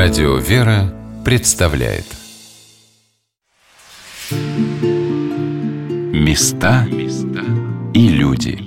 Радио «Вера» представляет Места и люди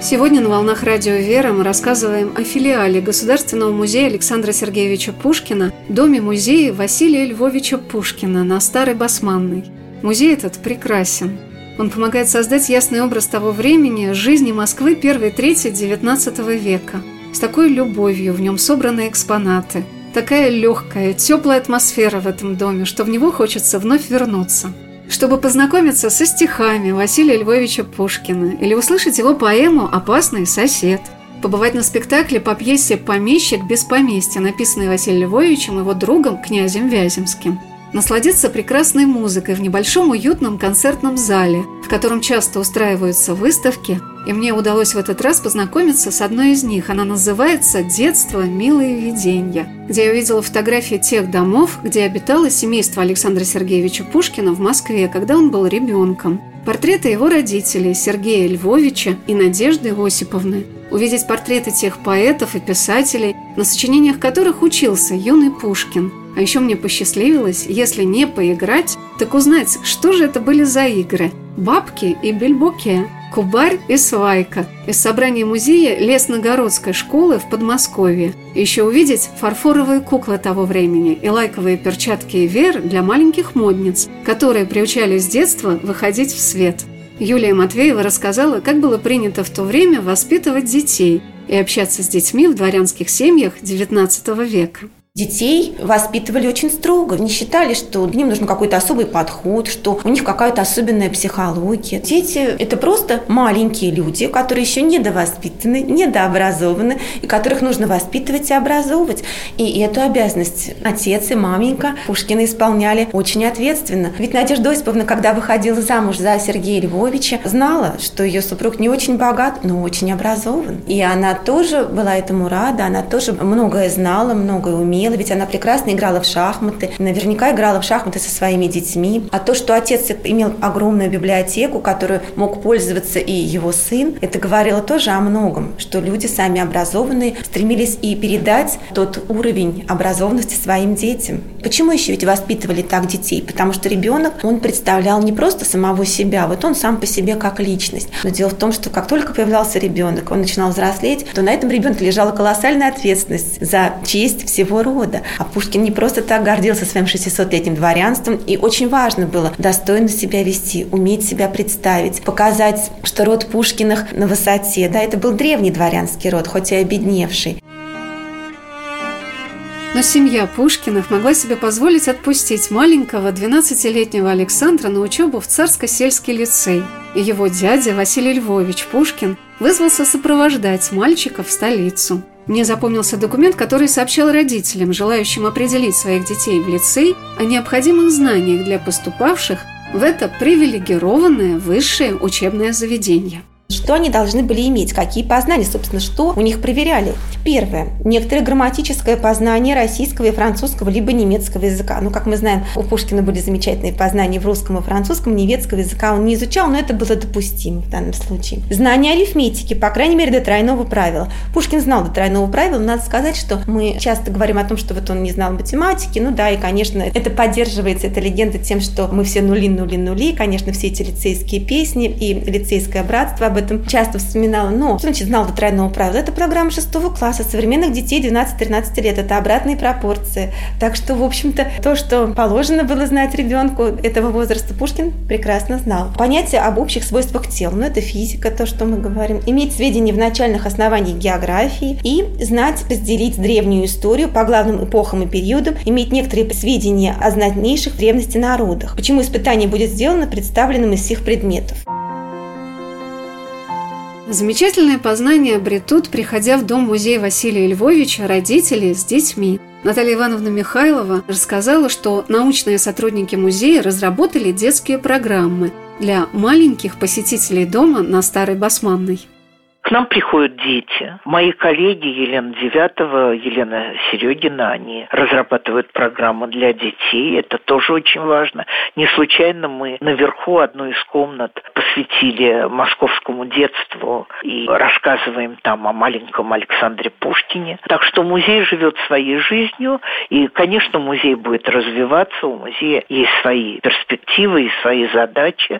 Сегодня на «Волнах Радио Вера» мы рассказываем о филиале Государственного музея Александра Сергеевича Пушкина, доме-музея Василия Львовича Пушкина на Старой Басманной. Музей этот прекрасен. Он помогает создать ясный образ того времени, жизни Москвы первой трети XIX века. С такой любовью в нем собраны экспонаты. Такая легкая, теплая атмосфера в этом доме, что в него хочется вновь вернуться. Чтобы познакомиться со стихами Василия Львовича Пушкина или услышать его поэму «Опасный сосед», побывать на спектакле по пьесе «Помещик без поместья», написанной Василием Львовичем и его другом князем Вяземским – насладиться прекрасной музыкой в небольшом уютном концертном зале, в котором часто устраиваются выставки, и мне удалось в этот раз познакомиться с одной из них. Она называется «Детство. Милые видения», где я увидела фотографии тех домов, где обитало семейство Александра Сергеевича Пушкина в Москве, когда он был ребенком. Портреты его родителей Сергея Львовича и Надежды Осиповны. Увидеть портреты тех поэтов и писателей, на сочинениях которых учился юный Пушкин – а еще мне посчастливилось, если не поиграть, так узнать, что же это были за игры. Бабки и бельбуке, кубарь и свайка из собрания музея Лесногородской школы в Подмосковье. Еще увидеть фарфоровые куклы того времени и лайковые перчатки и вер для маленьких модниц, которые приучали с детства выходить в свет. Юлия Матвеева рассказала, как было принято в то время воспитывать детей и общаться с детьми в дворянских семьях XIX века. Детей воспитывали очень строго. Не считали, что к ним нужен какой-то особый подход, что у них какая-то особенная психология. Дети – это просто маленькие люди, которые еще недовоспитаны, недообразованы, и которых нужно воспитывать и образовывать. И эту обязанность отец и маменька Пушкина исполняли очень ответственно. Ведь Надежда Осиповна, когда выходила замуж за Сергея Львовича, знала, что ее супруг не очень богат, но очень образован. И она тоже была этому рада, она тоже многое знала, многое умела умела, ведь она прекрасно играла в шахматы, наверняка играла в шахматы со своими детьми. А то, что отец имел огромную библиотеку, которую мог пользоваться и его сын, это говорило тоже о многом, что люди сами образованные стремились и передать тот уровень образованности своим детям. Почему еще ведь воспитывали так детей? Потому что ребенок, он представлял не просто самого себя, вот он сам по себе как личность. Но дело в том, что как только появлялся ребенок, он начинал взрослеть, то на этом ребенке лежала колоссальная ответственность за честь всего рода рода. А Пушкин не просто так гордился своим 600-летним дворянством, и очень важно было достойно себя вести, уметь себя представить, показать, что род Пушкиных на высоте. Да, это был древний дворянский род, хоть и обедневший. Но семья Пушкиных могла себе позволить отпустить маленького 12-летнего Александра на учебу в Царско-сельский лицей. И его дядя Василий Львович Пушкин вызвался сопровождать мальчика в столицу. Мне запомнился документ, который сообщал родителям, желающим определить своих детей в лицей, о необходимых знаниях для поступавших в это привилегированное высшее учебное заведение. Что они должны были иметь? Какие познания? Собственно, что у них проверяли? Первое. Некоторое грамматическое познание российского и французского, либо немецкого языка. Ну, как мы знаем, у Пушкина были замечательные познания в русском и французском. Немецкого языка он не изучал, но это было допустимо в данном случае. Знание арифметики, по крайней мере, до тройного правила. Пушкин знал до тройного правила. Надо сказать, что мы часто говорим о том, что вот он не знал математики. Ну да, и, конечно, это поддерживается, эта легенда тем, что мы все нули, нули, нули. Конечно, все эти лицейские песни и лицейское братство об этом часто вспоминала. Но что значит знал до тройного правила? Это программа шестого класса современных детей 12-13 лет. Это обратные пропорции. Так что, в общем-то, то, что положено было знать ребенку этого возраста, Пушкин прекрасно знал. Понятие об общих свойствах тела. Ну, это физика, то, что мы говорим. Иметь сведения в начальных основаниях географии и знать, разделить древнюю историю по главным эпохам и периодам, иметь некоторые сведения о знатнейших древности народах. Почему испытание будет сделано представленным из всех предметов. Замечательное познание обретут, приходя в дом-музей Василия Львовича родители с детьми. Наталья Ивановна Михайлова рассказала, что научные сотрудники музея разработали детские программы для маленьких посетителей дома на Старой Басманной. К нам приходят дети. Мои коллеги Елена Девятова, Елена Серегина, они разрабатывают программы для детей. Это тоже очень важно. Не случайно мы наверху одну из комнат посвятили московскому детству и рассказываем там о маленьком Александре Пушкине. Так что музей живет своей жизнью, и, конечно, музей будет развиваться, у музея есть свои перспективы и свои задачи.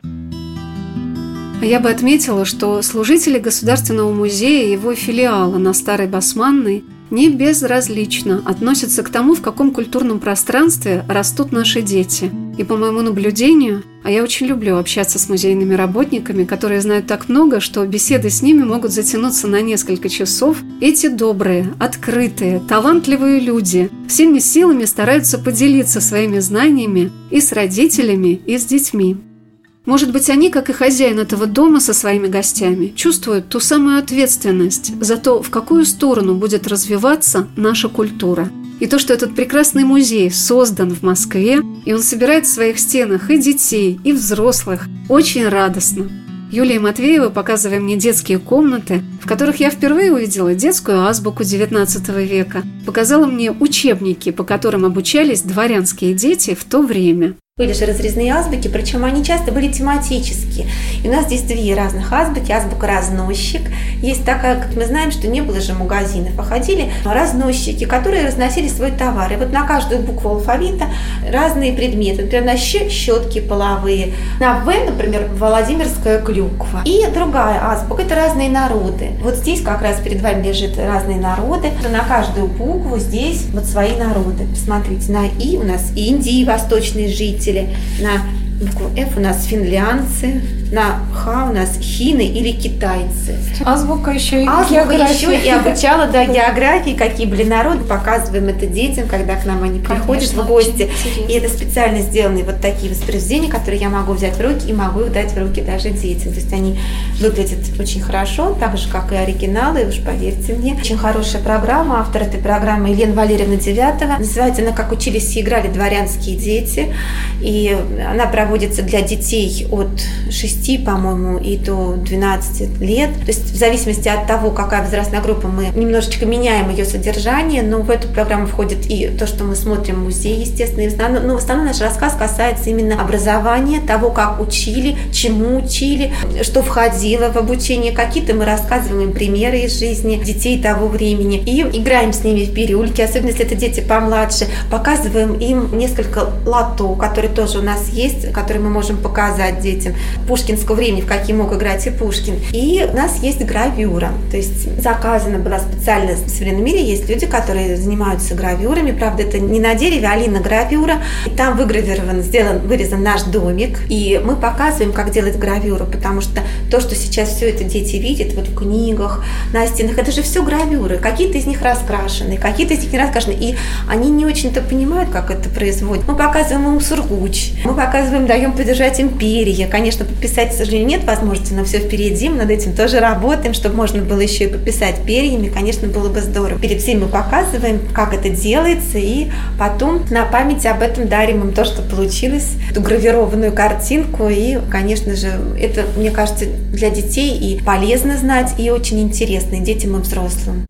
Я бы отметила, что служители Государственного музея и его филиала на Старой Басманной не безразлично относятся к тому, в каком культурном пространстве растут наши дети. И по моему наблюдению, а я очень люблю общаться с музейными работниками, которые знают так много, что беседы с ними могут затянуться на несколько часов, эти добрые, открытые, талантливые люди всеми силами стараются поделиться своими знаниями и с родителями, и с детьми. Может быть, они, как и хозяин этого дома со своими гостями, чувствуют ту самую ответственность за то, в какую сторону будет развиваться наша культура. И то, что этот прекрасный музей создан в Москве, и он собирает в своих стенах и детей, и взрослых, очень радостно. Юлия Матвеева, показывая мне детские комнаты, в которых я впервые увидела детскую азбуку XIX века, показала мне учебники, по которым обучались дворянские дети в то время. Были же разрезные азбуки, причем они часто были тематические. И у нас здесь две разных азбуки. Азбука разносчик. Есть такая, как мы знаем, что не было же магазинов, а разносчики, которые разносили свой товар. И вот на каждую букву алфавита разные предметы. Например, на щ щетки половые, на В, например, Владимирская клюква. И другая азбука – это разные народы. Вот здесь как раз перед вами лежит разные народы. На каждую букву здесь вот свои народы. Посмотрите, на И у нас Индии, восточные жители, жители, на букву F. У нас финлянцы, на Х у нас хины или китайцы. Азбука еще и Азбука еще и обучала да, географии, какие были народы, показываем это детям, когда к нам они приходят Конечно, в гости. И это специально сделанные вот такие воспроизведения, которые я могу взять в руки и могу их дать в руки даже детям. То есть они выглядят очень хорошо, так же, как и оригиналы, уж поверьте мне. Очень хорошая программа, автор этой программы Елена Валерьевна Девятова. Называется она «Как учились и играли дворянские дети». И она проводится для детей от 6 6, по-моему, и до 12 лет. То есть в зависимости от того, какая возрастная группа, мы немножечко меняем ее содержание, но в эту программу входит и то, что мы смотрим в музее, естественно. И в основном, но в основном наш рассказ касается именно образования, того, как учили, чему учили, что входило в обучение. Какие-то мы рассказываем примеры из жизни детей того времени и играем с ними в бирюльки, особенно если это дети помладше, показываем им несколько лото, которые тоже у нас есть, которые мы можем показать детям. Пушкин пушкинского времени, в какие мог играть и Пушкин. И у нас есть гравюра, то есть заказана была специально в современном мире, есть люди, которые занимаются гравюрами, правда, это не на дереве, а гравюра, и там выгравирован, сделан, вырезан наш домик, и мы показываем, как делать гравюру, потому что то, что сейчас все это дети видят, вот в книгах, на стенах, это же все гравюры, какие-то из них раскрашены, какие-то из них не раскрашены, и они не очень-то понимают, как это производит. Мы показываем им сургуч, мы показываем, даем подержать им перья, конечно, подписать писать, к сожалению, нет возможности, но все впереди, мы над этим тоже работаем, чтобы можно было еще и пописать перьями, конечно, было бы здорово. Перед всеми показываем, как это делается, и потом на память об этом дарим им то, что получилось, эту гравированную картинку, и, конечно же, это, мне кажется, для детей и полезно знать, и очень интересно и детям, и взрослым.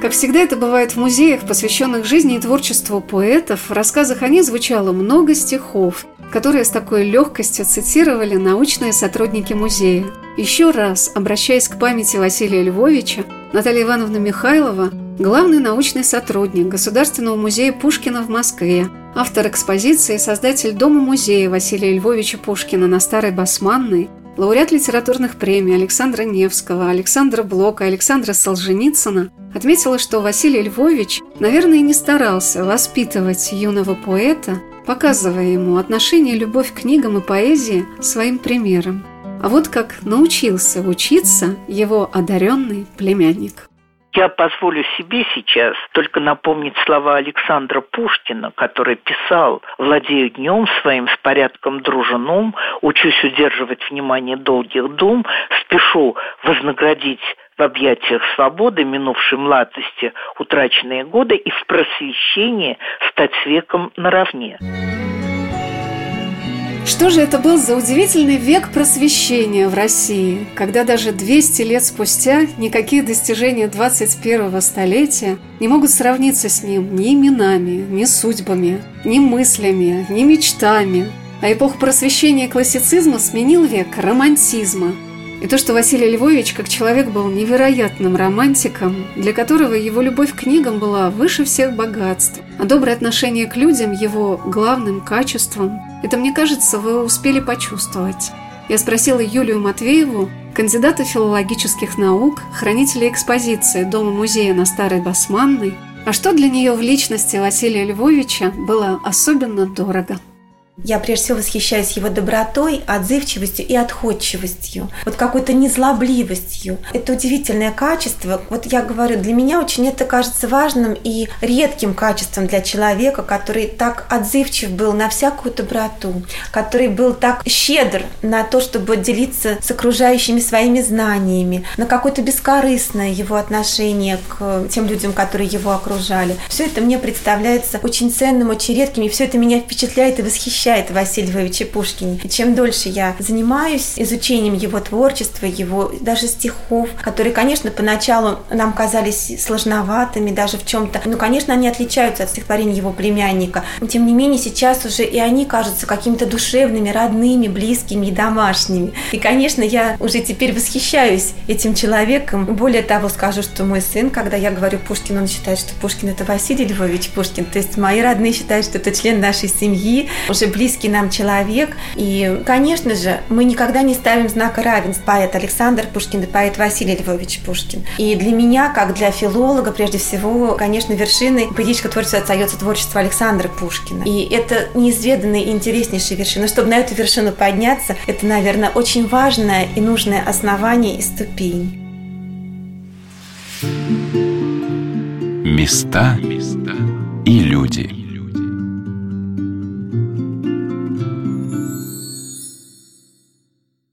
Как всегда это бывает в музеях, посвященных жизни и творчеству поэтов, в рассказах о них звучало много стихов, которые с такой легкостью цитировали научные сотрудники музея. Еще раз, обращаясь к памяти Василия Львовича, Наталья Ивановна Михайлова – главный научный сотрудник Государственного музея Пушкина в Москве, автор экспозиции и создатель Дома-музея Василия Львовича Пушкина на Старой Басманной, лауреат литературных премий Александра Невского, Александра Блока, Александра Солженицына, отметила, что Василий Львович, наверное, не старался воспитывать юного поэта – показывая ему отношение любовь к книгам и поэзии своим примером. А вот как научился учиться его одаренный племянник. Я позволю себе сейчас только напомнить слова Александра Пушкина, который писал «Владею днем своим с порядком дружином, учусь удерживать внимание долгих дум, спешу вознаградить в объятиях свободы, минувшей младости, утраченные годы и в просвещении стать веком наравне. Что же это был за удивительный век просвещения в России, когда даже 200 лет спустя никакие достижения 21 столетия не могут сравниться с ним ни именами, ни судьбами, ни мыслями, ни мечтами. А эпоху просвещения и классицизма сменил век романтизма – и то, что Василий Львович как человек был невероятным романтиком, для которого его любовь к книгам была выше всех богатств, а доброе отношение к людям его главным качеством, это, мне кажется, вы успели почувствовать. Я спросила Юлию Матвееву, кандидата филологических наук, хранителя экспозиции Дома-музея на Старой Басманной, а что для нее в личности Василия Львовича было особенно дорого. Я прежде всего восхищаюсь его добротой, отзывчивостью и отходчивостью, вот какой-то незлобливостью. Это удивительное качество. Вот я говорю, для меня очень это кажется важным и редким качеством для человека, который так отзывчив был на всякую доброту, который был так щедр на то, чтобы делиться с окружающими своими знаниями, на какое-то бескорыстное его отношение к тем людям, которые его окружали. Все это мне представляется очень ценным, очень редким, и все это меня впечатляет и восхищает восхищает Василий Львовича Пушкин. И чем дольше я занимаюсь изучением его творчества, его даже стихов, которые, конечно, поначалу нам казались сложноватыми даже в чем-то, ну, конечно, они отличаются от стихотворений его племянника. Но, тем не менее, сейчас уже и они кажутся какими-то душевными, родными, близкими и домашними. И, конечно, я уже теперь восхищаюсь этим человеком. Более того, скажу, что мой сын, когда я говорю Пушкин, он считает, что Пушкин это Василий Львович Пушкин. То есть мои родные считают, что это член нашей семьи. Уже близкий нам человек. И, конечно же, мы никогда не ставим знака равенства поэт Александр Пушкин и поэт Василий Львович Пушкин. И для меня, как для филолога, прежде всего, конечно, вершиной поэтического творчества остается творчество Александра Пушкина. И это неизведанная и интереснейшая вершина. Чтобы на эту вершину подняться, это, наверное, очень важное и нужное основание и ступень. Места и люди.